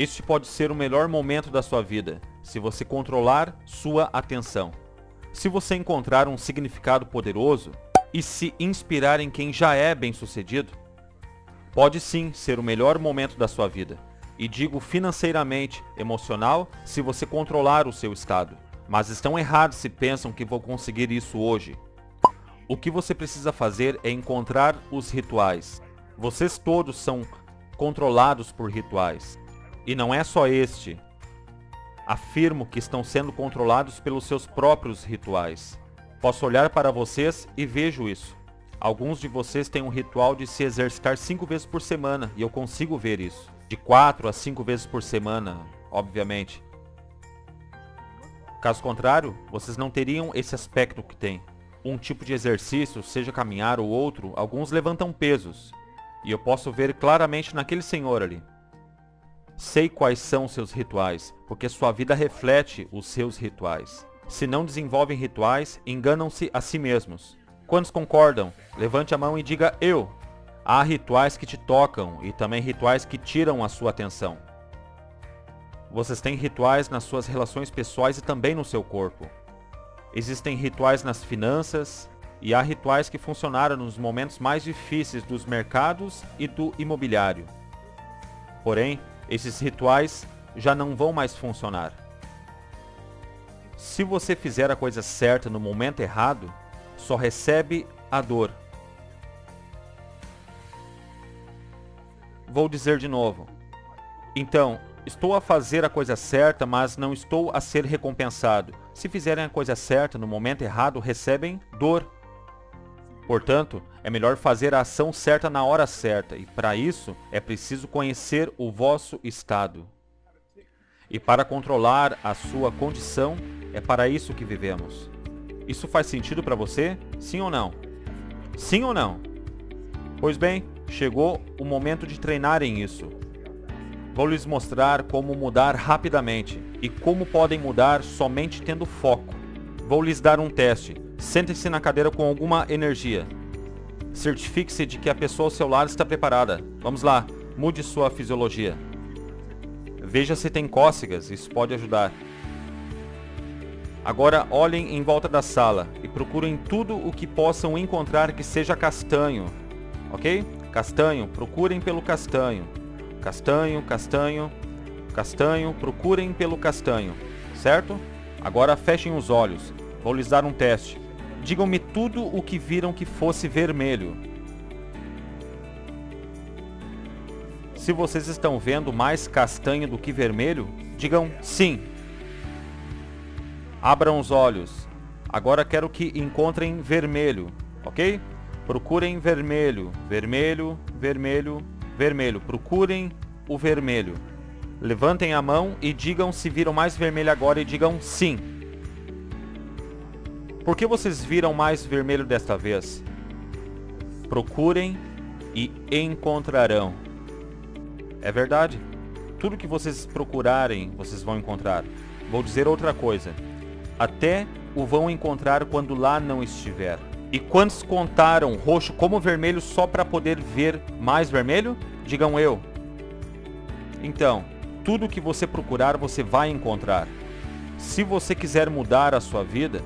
Este pode ser o melhor momento da sua vida, se você controlar sua atenção. Se você encontrar um significado poderoso e se inspirar em quem já é bem-sucedido, pode sim ser o melhor momento da sua vida. E digo financeiramente, emocional, se você controlar o seu estado. Mas estão errados se pensam que vou conseguir isso hoje. O que você precisa fazer é encontrar os rituais. Vocês todos são controlados por rituais. E não é só este. Afirmo que estão sendo controlados pelos seus próprios rituais. Posso olhar para vocês e vejo isso. Alguns de vocês têm um ritual de se exercitar cinco vezes por semana e eu consigo ver isso. De quatro a cinco vezes por semana, obviamente. Caso contrário, vocês não teriam esse aspecto que tem. Um tipo de exercício, seja caminhar ou outro, alguns levantam pesos. E eu posso ver claramente naquele senhor ali. Sei quais são seus rituais, porque sua vida reflete os seus rituais. Se não desenvolvem rituais, enganam-se a si mesmos. Quantos concordam? Levante a mão e diga eu. Há rituais que te tocam e também rituais que tiram a sua atenção. Vocês têm rituais nas suas relações pessoais e também no seu corpo. Existem rituais nas finanças e há rituais que funcionaram nos momentos mais difíceis dos mercados e do imobiliário. Porém, esses rituais já não vão mais funcionar. Se você fizer a coisa certa no momento errado, só recebe a dor. Vou dizer de novo. Então, Estou a fazer a coisa certa, mas não estou a ser recompensado. Se fizerem a coisa certa no momento errado, recebem dor. Portanto, é melhor fazer a ação certa na hora certa, e para isso é preciso conhecer o vosso estado. E para controlar a sua condição, é para isso que vivemos. Isso faz sentido para você? Sim ou não? Sim ou não? Pois bem, chegou o momento de treinarem isso. Vou lhes mostrar como mudar rapidamente e como podem mudar somente tendo foco. Vou lhes dar um teste. Sente-se na cadeira com alguma energia. Certifique-se de que a pessoa ao seu lado está preparada. Vamos lá, mude sua fisiologia. Veja se tem cócegas, isso pode ajudar. Agora olhem em volta da sala e procurem tudo o que possam encontrar que seja castanho. Ok? Castanho, procurem pelo castanho. Castanho, castanho, castanho, procurem pelo castanho, certo? Agora fechem os olhos. Vou lhes dar um teste. Digam-me tudo o que viram que fosse vermelho. Se vocês estão vendo mais castanho do que vermelho, digam sim. Abram os olhos. Agora quero que encontrem vermelho, ok? Procurem vermelho, vermelho, vermelho, vermelho. Procurem o vermelho. Levantem a mão e digam se viram mais vermelho agora e digam sim. Por que vocês viram mais vermelho desta vez? Procurem e encontrarão. É verdade. Tudo que vocês procurarem, vocês vão encontrar. Vou dizer outra coisa. Até o vão encontrar quando lá não estiver. E quantos contaram roxo como vermelho só para poder ver mais vermelho? Digam eu. Então, tudo que você procurar você vai encontrar. Se você quiser mudar a sua vida,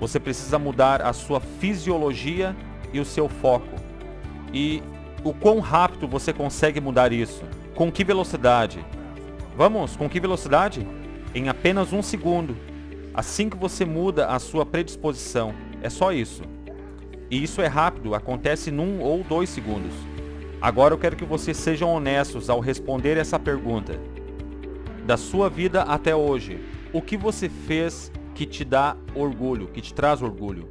você precisa mudar a sua fisiologia e o seu foco. E o quão rápido você consegue mudar isso? Com que velocidade? Vamos, com que velocidade? Em apenas um segundo. Assim que você muda a sua predisposição. É só isso. E isso é rápido, acontece num ou dois segundos. Agora eu quero que vocês sejam honestos ao responder essa pergunta. Da sua vida até hoje, o que você fez que te dá orgulho, que te traz orgulho?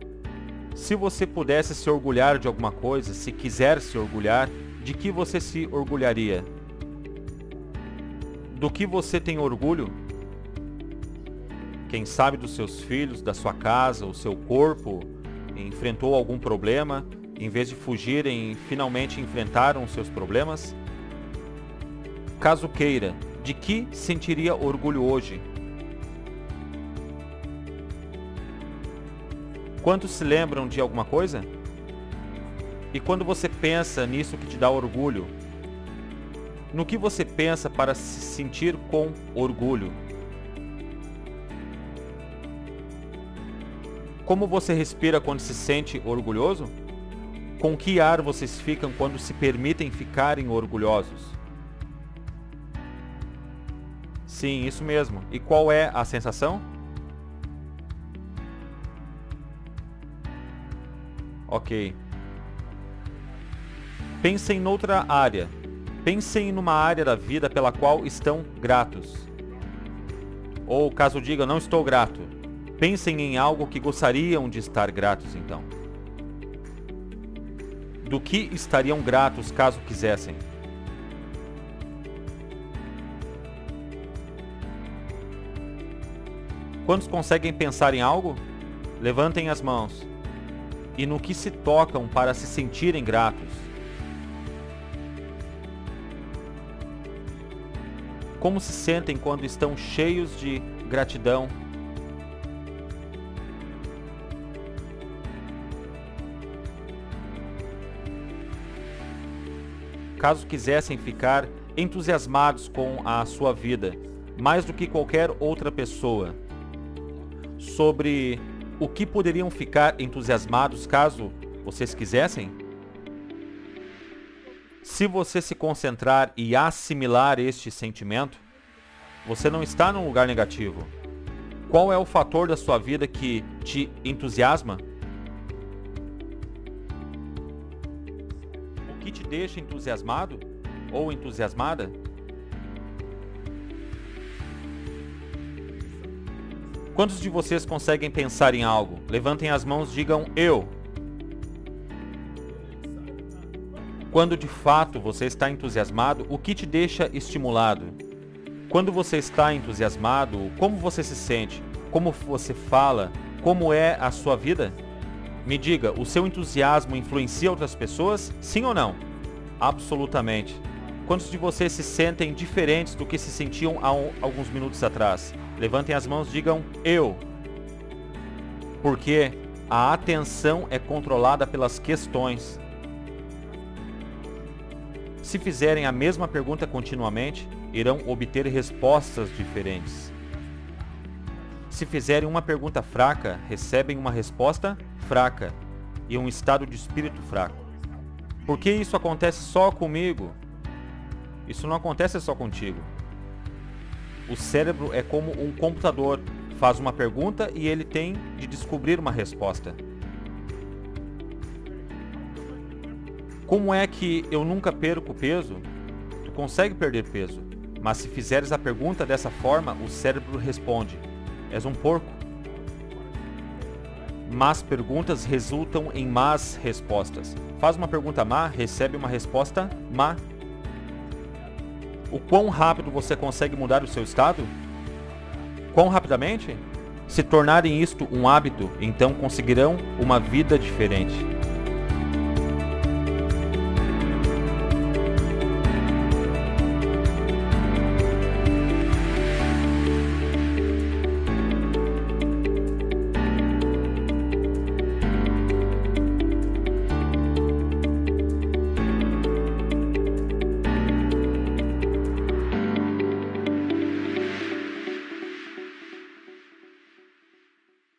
Se você pudesse se orgulhar de alguma coisa, se quiser se orgulhar, de que você se orgulharia? Do que você tem orgulho? Quem sabe dos seus filhos, da sua casa, o seu corpo, enfrentou algum problema, em vez de fugirem, finalmente enfrentaram seus problemas? Caso queira, de que sentiria orgulho hoje? Quantos se lembram de alguma coisa? E quando você pensa nisso que te dá orgulho, No que você pensa para se sentir com orgulho? Como você respira quando se sente orgulhoso? Com que ar vocês ficam quando se permitem ficarem orgulhosos? Sim, isso mesmo. E qual é a sensação? Ok. Pensem noutra área. Pensem numa área da vida pela qual estão gratos. Ou caso diga, não estou grato. Pensem em algo que gostariam de estar gratos então. Do que estariam gratos caso quisessem? Quantos conseguem pensar em algo? Levantem as mãos. E no que se tocam para se sentirem gratos? Como se sentem quando estão cheios de gratidão caso quisessem ficar entusiasmados com a sua vida, mais do que qualquer outra pessoa, sobre o que poderiam ficar entusiasmados caso vocês quisessem? Se você se concentrar e assimilar este sentimento, você não está num lugar negativo. Qual é o fator da sua vida que te entusiasma? que te deixa entusiasmado ou entusiasmada? Quantos de vocês conseguem pensar em algo? Levantem as mãos, digam eu. Quando de fato você está entusiasmado, o que te deixa estimulado? Quando você está entusiasmado, como você se sente? Como você fala? Como é a sua vida? Me diga, o seu entusiasmo influencia outras pessoas? Sim ou não? Absolutamente. Quantos de vocês se sentem diferentes do que se sentiam há um, alguns minutos atrás? Levantem as mãos, digam eu. Porque a atenção é controlada pelas questões. Se fizerem a mesma pergunta continuamente, irão obter respostas diferentes. Se fizerem uma pergunta fraca, recebem uma resposta fraca e um estado de espírito fraco. Por que isso acontece só comigo? Isso não acontece só contigo. O cérebro é como um computador. Faz uma pergunta e ele tem de descobrir uma resposta. Como é que eu nunca perco peso? Tu consegue perder peso, mas se fizeres a pergunta dessa forma, o cérebro responde: És um porco. Más perguntas resultam em más respostas. Faz uma pergunta má, recebe uma resposta má. O quão rápido você consegue mudar o seu estado? Quão rapidamente? Se tornarem isto um hábito, então conseguirão uma vida diferente.